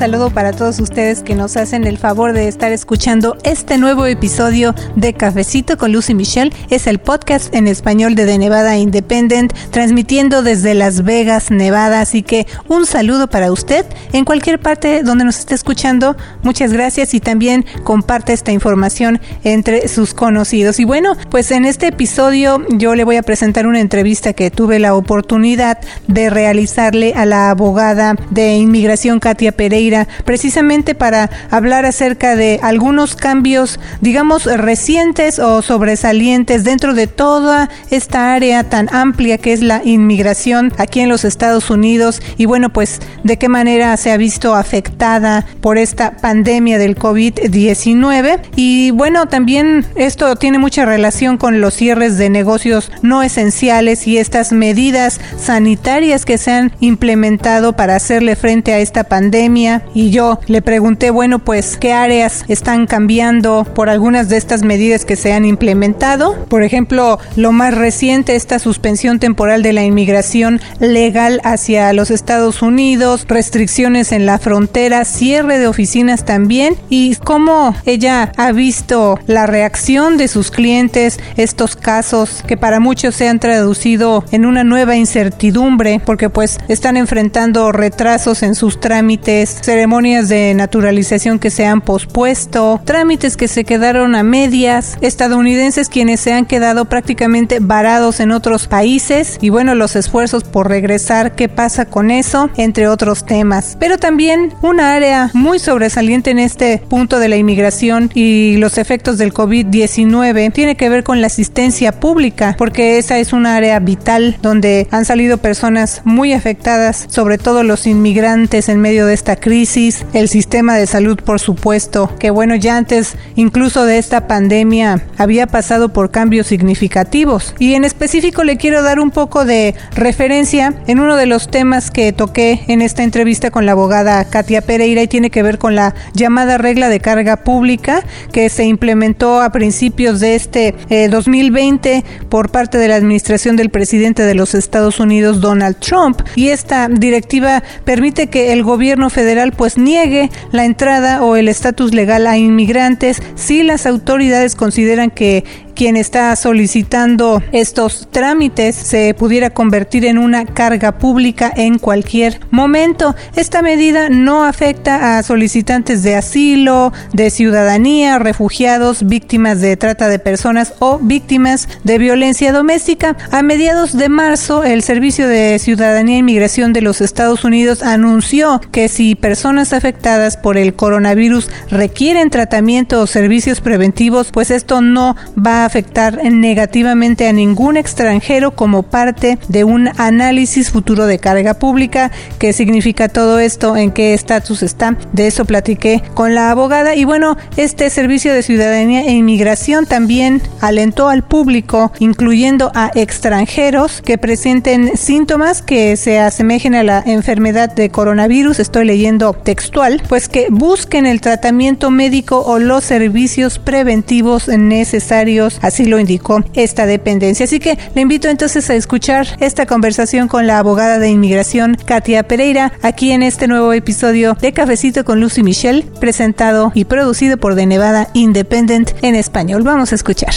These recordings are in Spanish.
Saludo para todos ustedes que nos hacen el favor de estar escuchando este nuevo episodio de Cafecito con Lucy Michelle. Es el podcast en español de The Nevada Independent, transmitiendo desde Las Vegas, Nevada. Así que un saludo para usted en cualquier parte donde nos esté escuchando. Muchas gracias y también comparte esta información entre sus conocidos. Y bueno, pues en este episodio yo le voy a presentar una entrevista que tuve la oportunidad de realizarle a la abogada de inmigración Katia Pereira precisamente para hablar acerca de algunos cambios, digamos, recientes o sobresalientes dentro de toda esta área tan amplia que es la inmigración aquí en los Estados Unidos. Y bueno, pues de qué manera se ha visto afectada por esta pandemia del COVID-19 y bueno, también esto tiene mucha relación con los cierres de negocios no esenciales y estas medidas sanitarias que se han implementado para hacerle frente a esta pandemia y yo le pregunté, bueno, pues qué áreas están cambiando por algunas de estas medidas que se han implementado. Por ejemplo, lo más reciente, esta suspensión temporal de la inmigración legal hacia los Estados Unidos, restricciones en la frontera, cierre de oficinas también y cómo ella ha visto la reacción de sus clientes, estos casos que para muchos se han traducido en una nueva incertidumbre porque pues están enfrentando retrasos en sus trámites ceremonias de naturalización que se han pospuesto, trámites que se quedaron a medias, estadounidenses quienes se han quedado prácticamente varados en otros países y bueno, los esfuerzos por regresar, qué pasa con eso, entre otros temas. Pero también una área muy sobresaliente en este punto de la inmigración y los efectos del COVID-19 tiene que ver con la asistencia pública, porque esa es una área vital donde han salido personas muy afectadas, sobre todo los inmigrantes en medio de esta crisis crisis, el sistema de salud por supuesto, que bueno, ya antes incluso de esta pandemia había pasado por cambios significativos. Y en específico le quiero dar un poco de referencia en uno de los temas que toqué en esta entrevista con la abogada Katia Pereira y tiene que ver con la llamada regla de carga pública que se implementó a principios de este 2020 eh, por parte de la administración del presidente de los Estados Unidos, Donald Trump. Y esta directiva permite que el gobierno federal pues niegue la entrada o el estatus legal a inmigrantes. Si las autoridades consideran que quien está solicitando estos trámites se pudiera convertir en una carga pública en cualquier momento. Esta medida no afecta a solicitantes de asilo, de ciudadanía, refugiados, víctimas de trata de personas o víctimas de violencia doméstica. A mediados de marzo, el Servicio de Ciudadanía e Inmigración de los Estados Unidos anunció que si personas afectadas por el coronavirus requieren tratamiento o servicios preventivos, pues esto no va a afectar negativamente a ningún extranjero como parte de un análisis futuro de carga pública. ¿Qué significa todo esto? ¿En qué estatus está? De eso platiqué con la abogada y bueno, este servicio de ciudadanía e inmigración también alentó al público, incluyendo a extranjeros que presenten síntomas que se asemejen a la enfermedad de coronavirus, estoy leyendo textual, pues que busquen el tratamiento médico o los servicios preventivos necesarios así lo indicó esta dependencia. Así que le invito entonces a escuchar esta conversación con la abogada de inmigración Katia Pereira aquí en este nuevo episodio de Cafecito con Lucy Michelle, presentado y producido por The Nevada Independent en español. Vamos a escuchar.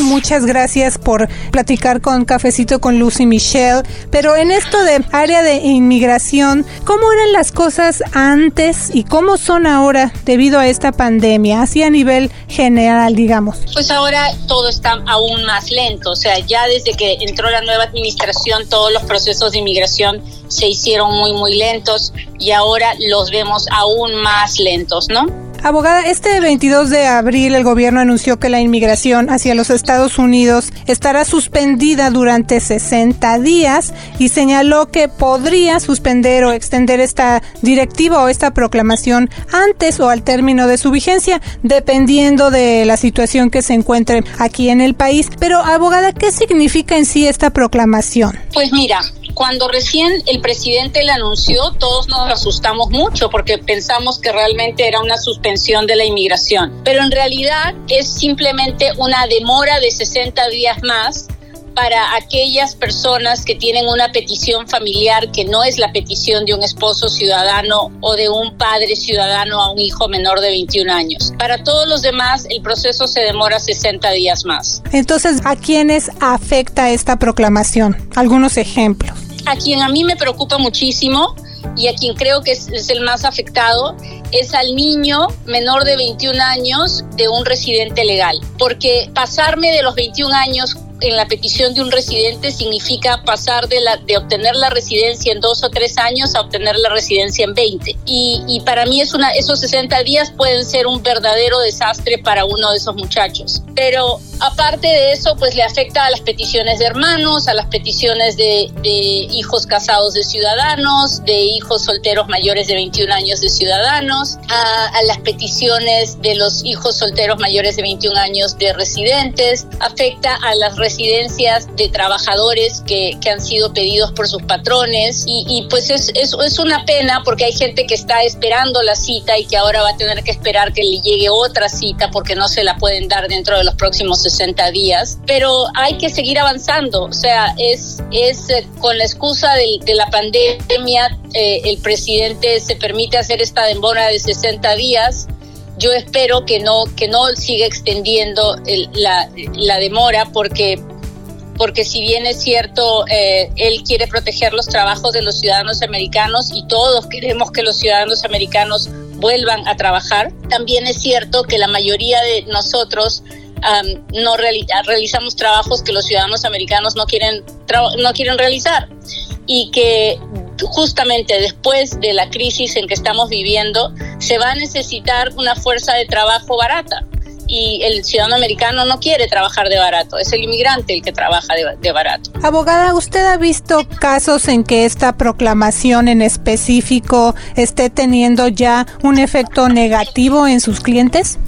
Muchas gracias por platicar con Cafecito con Lucy Michelle, pero en esto de área de inmigración, ¿cómo eran las cosas antes y cómo son ahora debido a esta pandemia, así a nivel general, digamos? Pues ahora todo está aún más lento. O sea, ya desde que entró la nueva administración, todos los procesos de inmigración se hicieron muy, muy lentos y ahora los vemos aún más lentos, ¿no? Abogada, este 22 de abril el gobierno anunció que la inmigración hacia los Estados Unidos estará suspendida durante 60 días y señaló que podría suspender o extender esta directiva o esta proclamación antes o al término de su vigencia, dependiendo de la situación que se encuentre aquí en el país. Pero, abogada, ¿qué significa en sí esta proclamación? Pues mira, cuando recién el presidente le anunció, todos nos asustamos mucho porque pensamos que realmente era una suspensión de la inmigración. Pero en realidad es simplemente una demora de 60 días más para aquellas personas que tienen una petición familiar que no es la petición de un esposo ciudadano o de un padre ciudadano a un hijo menor de 21 años. Para todos los demás, el proceso se demora 60 días más. Entonces, ¿a quiénes afecta esta proclamación? Algunos ejemplos. A quien a mí me preocupa muchísimo y a quien creo que es, es, el más afectado es al niño menor de 21 años de un residente legal. Porque pasarme de los 21 años en la petición de un residente significa pasar de, la, de obtener la residencia en dos o tres años a obtener la residencia en 20. Y, y para mí es una, esos 60 días pueden ser un verdadero desastre para uno de esos muchachos. Pero aparte de eso, pues le afecta a las peticiones de hermanos, a las peticiones de, de hijos casados de ciudadanos, de hijos solteros mayores de 21 años de ciudadanos, a, a las peticiones de los hijos solteros mayores de 21 años de residentes, afecta a las residencias de trabajadores que, que han sido pedidos por sus patrones. Y, y pues es, es, es, una pena porque hay gente que está esperando la cita y que ahora va a tener que esperar que le llegue otra cita porque no se la pueden dar dentro de los próximos 60 días, pero hay que seguir avanzando, o sea, es, es eh, con la excusa de, de la pandemia, eh, el presidente se permite hacer esta demora de 60 días, yo espero que no, que no siga extendiendo la, demora porque, porque si bien es cierto, eh, él quiere proteger los trabajos de los ciudadanos americanos y todos queremos que los ciudadanos americanos vuelvan a trabajar, también es cierto que la mayoría de nosotros no reali realizamos trabajos que los ciudadanos americanos no quieren, no quieren realizar y que justamente después de la crisis en que estamos viviendo, se va a necesitar una fuerza de trabajo barata. Y el ciudadano americano no quiere trabajar de barato, es el inmigrante el que trabaja de, de, barato. Abogada, ¿usted ha visto casos en que esta proclamación en específico esté teniendo ya un efecto negativo en sus clientes?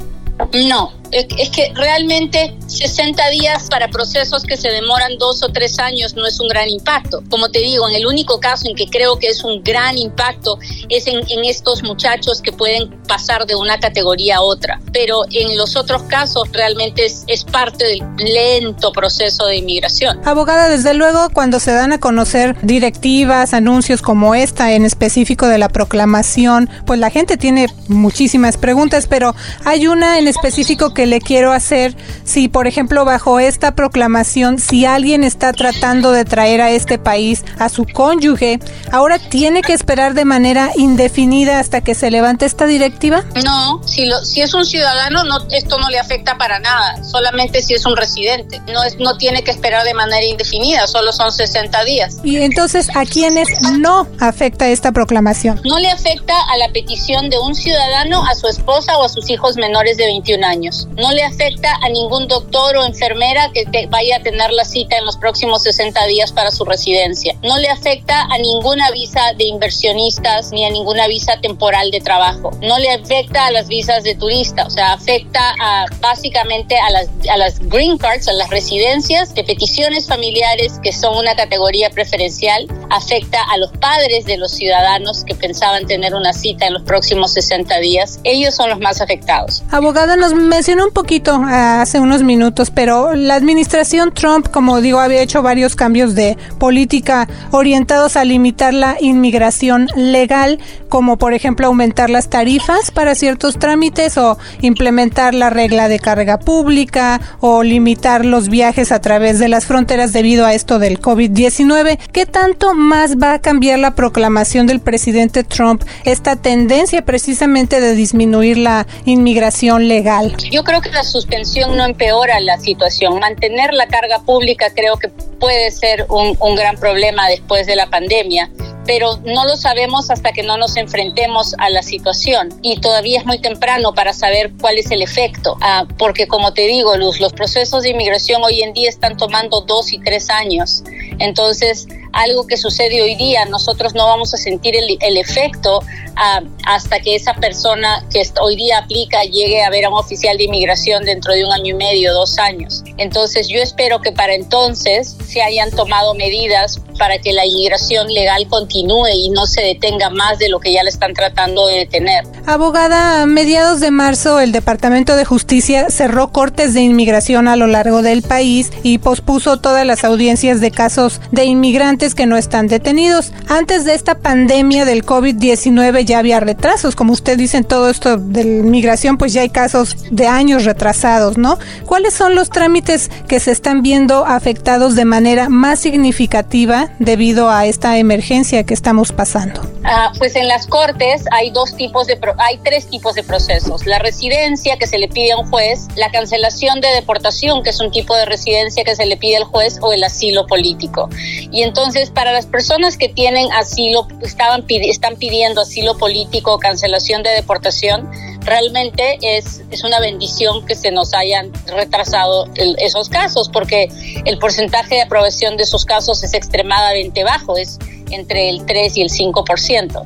No, es que realmente 60 días para procesos que se demoran dos o tres años no es un gran impacto. Como te digo, en el único caso en que creo que es un gran impacto es en, estos muchachos que pueden pasar de una categoría a otra. Pero en los otros casos realmente es parte del lento proceso de inmigración. Abogada, desde luego, cuando se dan a conocer directivas, anuncios como esta en específico de la proclamación, pues la gente tiene muchísimas preguntas, pero hay una en específico que le quiero hacer si, por ejemplo, bajo esta proclamación, si alguien está tratando de traer a este país a su cónyuge, ahora tiene que esperar de manera indefinida hasta que se levante esta directiva? No, si, lo, si es un ciudadano, no, esto no le afecta para nada, solamente si es un residente. No, es, no tiene que esperar de manera indefinida, solo son 60 días. Y entonces, ¿a quiénes no afecta esta proclamación? No le afecta a la petición de un ciudadano a su esposa o a sus hijos menores de 21 años. No le afecta a ningún doctor o enfermera que vaya a tener la cita en los próximos 60 días para su residencia. No le afecta a ninguna visa de inversionistas ni a ninguna visa temporal de trabajo. No le afecta a las visas de turista, o sea, afecta básicamente a las, a las green cards, a las residencias de peticiones familiares que son una categoría preferencial. Afecta a los padres de los ciudadanos que pensaban tener una cita en los próximos 60 días. Ellos son los más afectados. Abogada, nos mencionó un poquito uh, hace unos minutos, pero la administración Trump, como digo, había hecho varios cambios de política orientados a limitar la inmigración legal, como por ejemplo aumentar las tarifas para ciertos trámites o implementar la regla de carga pública o limitar los viajes a través de las fronteras debido a esto del COVID-19. ¿Qué tanto más va a cambiar la proclamación del presidente Trump esta tendencia precisamente de disminuir la inmigración legal? Que la suspensión no empeora la situación. Mantener la carga pública creo que puede ser un, un gran problema después de la pandemia pero no lo sabemos hasta que no nos enfrentemos a la situación y todavía es muy temprano para saber cuál es el efecto, ah, porque como te digo, Luz, los procesos de inmigración hoy en día están tomando dos y tres años, entonces algo que sucede hoy día, nosotros no vamos a sentir el, el efecto uh, hasta que esa persona que hoy día aplica llegue a ver a un oficial de inmigración dentro de un año y medio, dos años. Entonces yo espero que para entonces se hayan tomado medidas para que la inmigración legal continúe y no se detenga más de lo que ya le están tratando de detener. Abogada, a mediados de marzo el Departamento de Justicia cerró cortes de inmigración a lo largo del país y pospuso todas las audiencias de casos de inmigrantes que no están detenidos. Antes de esta pandemia del COVID-19 ya había retrasos, como usted dice en todo esto de inmigración, pues ya hay casos de años retrasados, ¿no? ¿Cuáles son los trámites que se están viendo afectados de manera más significativa debido a esta emergencia que estamos pasando? Ah, pues en las cortes hay dos tipos de hay tres tipos de procesos: la residencia que se le pide a un juez, la cancelación de deportación que es un tipo de residencia que se le pide al juez o el asilo político. Y entonces para las personas que tienen asilo estaban están pidiendo asilo político o cancelación de deportación realmente es, es una bendición que se nos hayan retrasado esos casos, porque el porcentaje de aprobación de esos casos es extremadamente bajo, es entre el 3 y el 5%.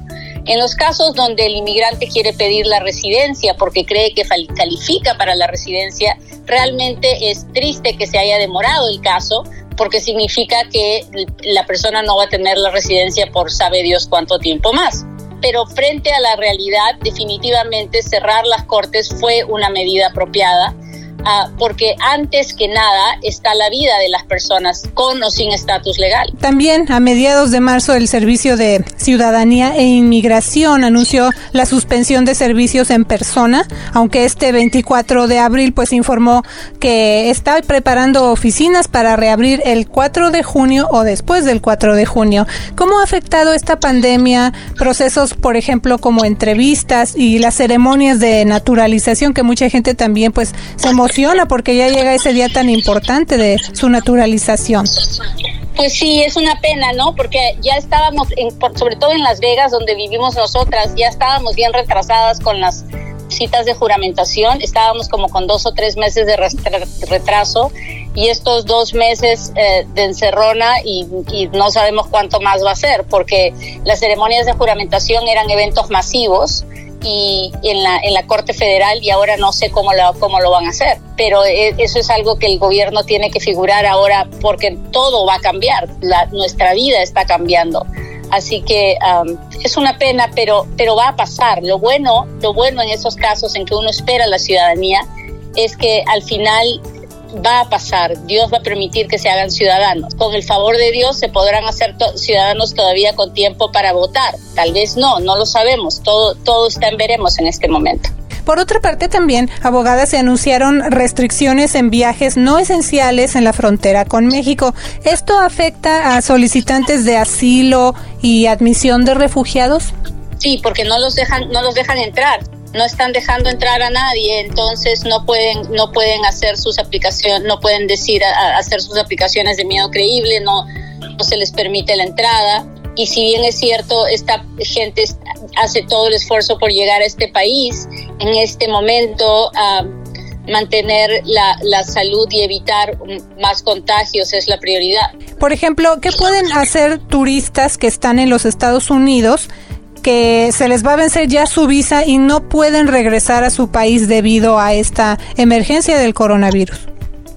En los casos donde el inmigrante quiere pedir la residencia porque cree que califica para la residencia, realmente es triste que se haya demorado el caso porque significa que la persona no va a tener la residencia por sabe Dios cuánto tiempo más pero frente a la realidad, definitivamente cerrar las cortes fue una medida apropiada Ah, porque antes que nada está la vida de las personas con o sin estatus legal. También a mediados de marzo el Servicio de Ciudadanía e Inmigración anunció la suspensión de servicios en persona, aunque este 24 de abril pues informó que está preparando oficinas para reabrir el 4 de junio o después del 4 de junio. ¿Cómo ha afectado esta pandemia procesos, por ejemplo, como entrevistas y las ceremonias de naturalización que mucha gente también pues se emociona porque ya llega ese día tan importante de su naturalización. Pues sí, es una pena, ¿no? Porque ya estábamos, en, sobre todo en Las Vegas, donde vivimos nosotras, ya estábamos bien retrasadas con las citas de juramentación, estábamos como con dos o tres meses de retraso y estos dos meses eh, de encerrona y, no sabemos cuánto más va a ser, porque las ceremonias de juramentación eran eventos masivos y en la, en la Corte Federal y ahora no sé cómo lo, cómo lo van a hacer. Pero e, eso es algo que el gobierno tiene que figurar ahora porque todo va a cambiar, la, nuestra vida está cambiando. Así que es una pena, pero, pero va a pasar. Lo bueno, lo bueno en esos casos en que uno espera la ciudadanía es que al final va a pasar, Dios va a permitir que se hagan ciudadanos. Con el favor de Dios se podrán hacer ciudadanos todavía con tiempo para votar. Tal vez no, no lo sabemos. Todo, todo está en veremos en este momento. Por otra parte, también, abogadas, se anunciaron restricciones en viajes no esenciales en la frontera con México. ¿Esto afecta a solicitantes de asilo y admisión de refugiados? Sí, porque no los dejan, no los dejan entrar no están dejando entrar a nadie, entonces no pueden, no pueden hacer sus aplicaciones, no pueden decir hacer sus aplicaciones de miedo creíble, no, no se les permite la entrada. Y si bien es cierto, esta gente hace todo el esfuerzo por llegar a este país, en este momento mantener la, la, salud y evitar más contagios es la prioridad. Por ejemplo, ¿qué pueden hacer turistas que están en los Estados Unidos que se les va a vencer ya su visa y no pueden regresar a su país debido a esta emergencia del coronavirus.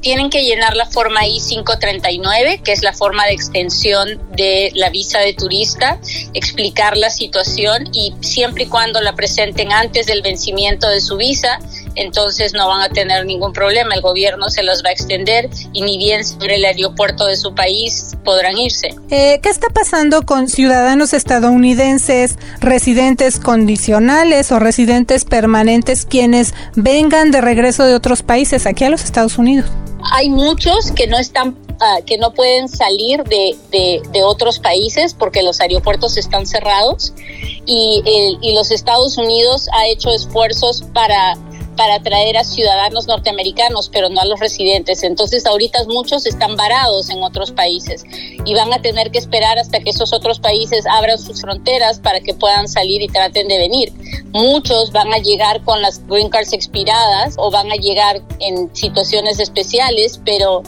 Tienen que llenar la forma I-539, que es la forma de extensión de la visa de turista, explicar la situación y siempre y cuando la presenten antes del vencimiento de su visa, entonces no van a tener ningún problema. El gobierno se los va a extender y ni bien sobre el aeropuerto de su país podrán irse. Eh, ¿Qué está pasando con ciudadanos estadounidenses, residentes condicionales o residentes permanentes quienes vengan de regreso de otros países aquí a los Estados Unidos? Hay muchos que no están uh, que no pueden salir de, de, de, otros países porque los aeropuertos están cerrados y, el, y los Estados Unidos ha hecho esfuerzos para para atraer a ciudadanos norteamericanos, pero no a los residentes. Entonces ahorita muchos están varados en otros países y van a tener que esperar hasta que esos otros países abran sus fronteras para que puedan salir y traten de venir. Muchos van a llegar con las green cards expiradas o van a llegar en situaciones especiales, pero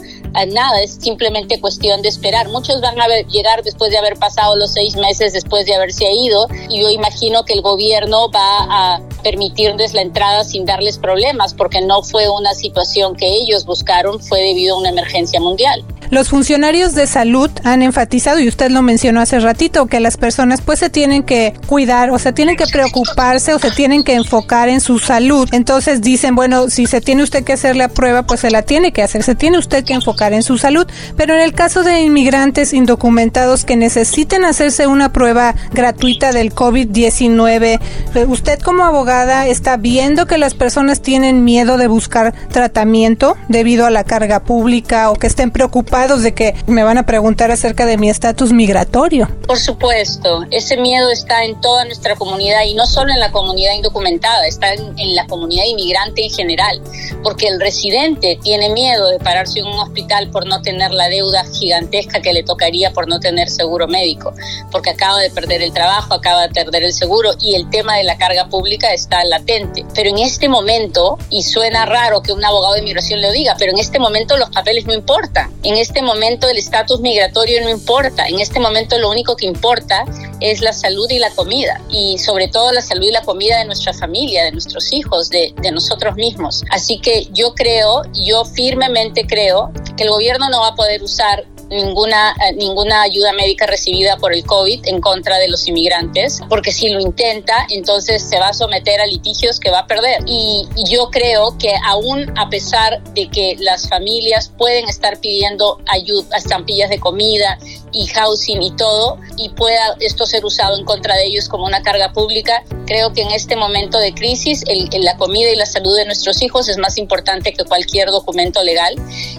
nada, es simplemente cuestión de esperar. Muchos van a llegar después de haber pasado los seis meses después de haberse ido y yo imagino que el gobierno va a permitirles la entrada sin darles problemas porque no fue una situación que ellos buscaron, fue debido a una emergencia mundial. Los funcionarios de salud han enfatizado, y usted lo mencionó hace ratito, que las personas pues se tienen que cuidar o se tienen que preocuparse o se tienen que enfocar en su salud. Entonces dicen, bueno, si se tiene usted que hacer la prueba, pues se la tiene que hacer, se tiene usted que enfocar en su salud. Pero en el caso de inmigrantes indocumentados que necesiten hacerse una prueba gratuita del COVID-19, usted como abogada está viendo que las personas tienen miedo de buscar tratamiento debido a la carga pública o que estén preocupados de que me van a preguntar acerca de mi estatus migratorio. Por supuesto, ese miedo está en toda nuestra comunidad y no solo en la comunidad indocumentada, está en, en la comunidad inmigrante en general, porque el residente tiene miedo de pararse en un hospital por no tener la deuda gigantesca que le tocaría por no tener seguro médico, porque acaba de perder el trabajo, acaba de perder el seguro y el tema de la carga pública está latente. Pero en este momento, y suena raro que un abogado de inmigración lo diga, pero en este momento los papeles no importan, en este momento el estatus migratorio no importa, en este momento lo único que importa es la salud y la comida, y sobre todo la salud y la comida de nuestra familia, de nuestros hijos, de, de nosotros mismos. Así que yo creo, yo firmemente creo que el gobierno no va a poder usar ninguna, eh, ninguna ayuda médica recibida por el COVID en contra de los inmigrantes, porque si lo intenta, entonces se va a someter a litigios que va a perder. Y, y yo creo que aún a pesar de que las familias pueden estar pidiendo ayuda, estampillas de comida y housing y todo, y pueda esto ser usado en contra de ellos como una carga pública, creo que en este momento de crisis el, la comida y la salud de nuestros hijos es más importante que cualquier documento legal.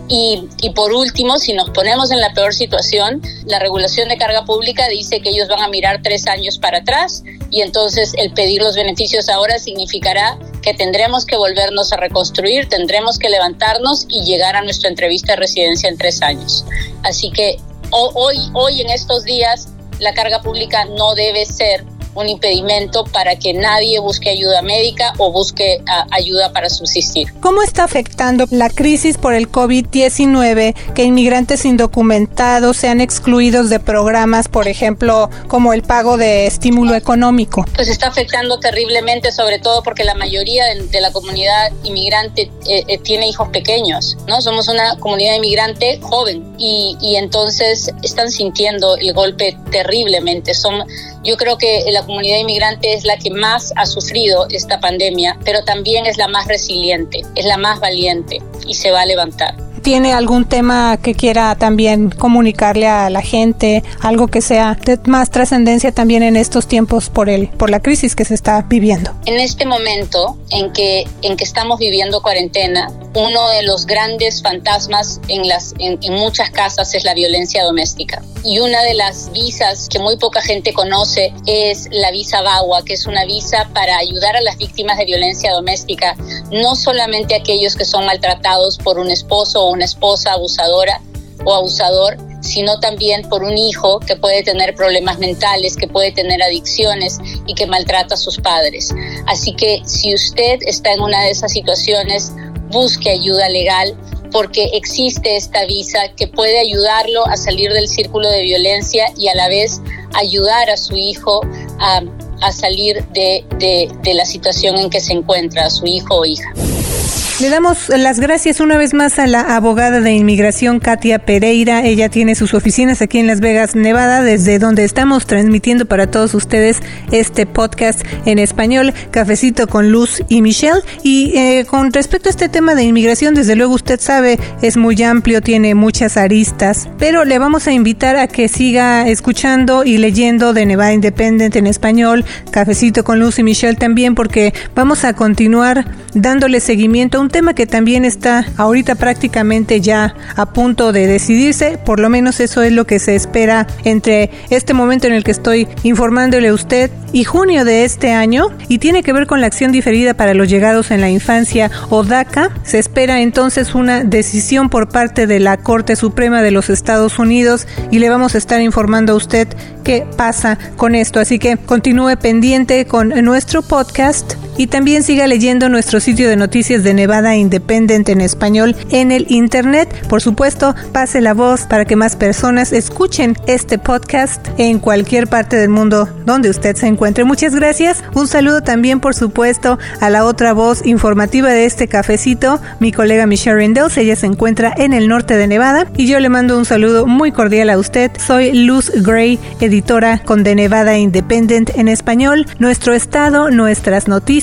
Y, y por último, si nos ponemos en la peor situación, la regulación de carga pública dice que ellos van a mirar tres años para atrás y entonces el pedir los beneficios ahora significará que tendremos que volvernos a reconstruir, tendremos que levantarnos y llegar a nuestra entrevista de residencia en tres años. Así que hoy, hoy en estos días la carga pública no debe ser un impedimento para que nadie busque ayuda médica o busque uh, ayuda para subsistir. ¿Cómo está afectando la crisis por el COVID-19 que inmigrantes indocumentados sean excluidos de programas, por ejemplo, como el pago de estímulo económico? Pues está afectando terriblemente, sobre todo porque la mayoría de, de la comunidad inmigrante eh, eh, tiene hijos pequeños, ¿no? Somos una comunidad inmigrante joven y, y entonces están sintiendo el golpe terriblemente. Son yo creo que la comunidad inmigrante es la que más ha sufrido esta pandemia, pero también es la más resiliente, es la más valiente y se va a levantar. ¿Tiene algún tema que quiera también comunicarle a la gente, algo que sea de más trascendencia también en estos tiempos por el por la crisis que se está viviendo? En este momento en que en que estamos viviendo cuarentena, uno de los grandes fantasmas en las en, en muchas casas es la violencia doméstica. Y una de las visas que muy poca gente conoce es la visa VAWA, que es una visa para ayudar a las víctimas de violencia doméstica, no solamente aquellos que son maltratados por un esposo o una esposa abusadora o abusador, sino también por un hijo que puede tener problemas mentales, que puede tener adicciones y que maltrata a sus padres. Así que si usted está en una de esas situaciones, busque ayuda legal porque existe esta visa que puede ayudarlo a salir del círculo de violencia y a la vez ayudar a su hijo a, salir de la situación en que se encuentra, a su hijo o hija. Le damos las gracias una vez más a la abogada de inmigración Katia Pereira. Ella tiene sus oficinas aquí en Las Vegas, Nevada, desde donde estamos transmitiendo para todos ustedes este podcast en español, Cafecito con Luz y Michelle. Y eh, con respecto a este tema de inmigración, desde luego usted sabe, es muy amplio, tiene muchas aristas, pero le vamos a invitar a que siga escuchando y leyendo de Nevada Independent en español, Cafecito con Luz y Michelle también, porque vamos a continuar dándole seguimiento a un tema que también está ahorita prácticamente ya a punto de decidirse, por lo menos eso es lo que se espera entre este momento en el que estoy informándole a usted y junio de este año y tiene que ver con la acción diferida para los llegados en la infancia o DACA. Se espera entonces una decisión por parte de la Corte Suprema de los Estados Unidos y le vamos a estar informando a usted qué pasa con esto. Así que continúe pendiente con nuestro podcast Y también siga leyendo nuestro sitio de noticias de Nevada Independent en español en el internet. Por supuesto, pase la voz para que más personas escuchen este podcast en cualquier parte del mundo donde usted se encuentre. Muchas gracias. Un saludo también, por supuesto, a la otra voz informativa de este cafecito, mi colega Michelle Rindels. Ella se encuentra en el norte de Nevada y yo le mando un saludo muy cordial a usted. Soy Luz Gray, editora con The Nevada Independent en español. Nuestro estado, nuestras noticias,